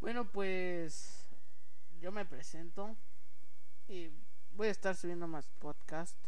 Bueno, pues yo me presento y voy a estar subiendo más podcasts.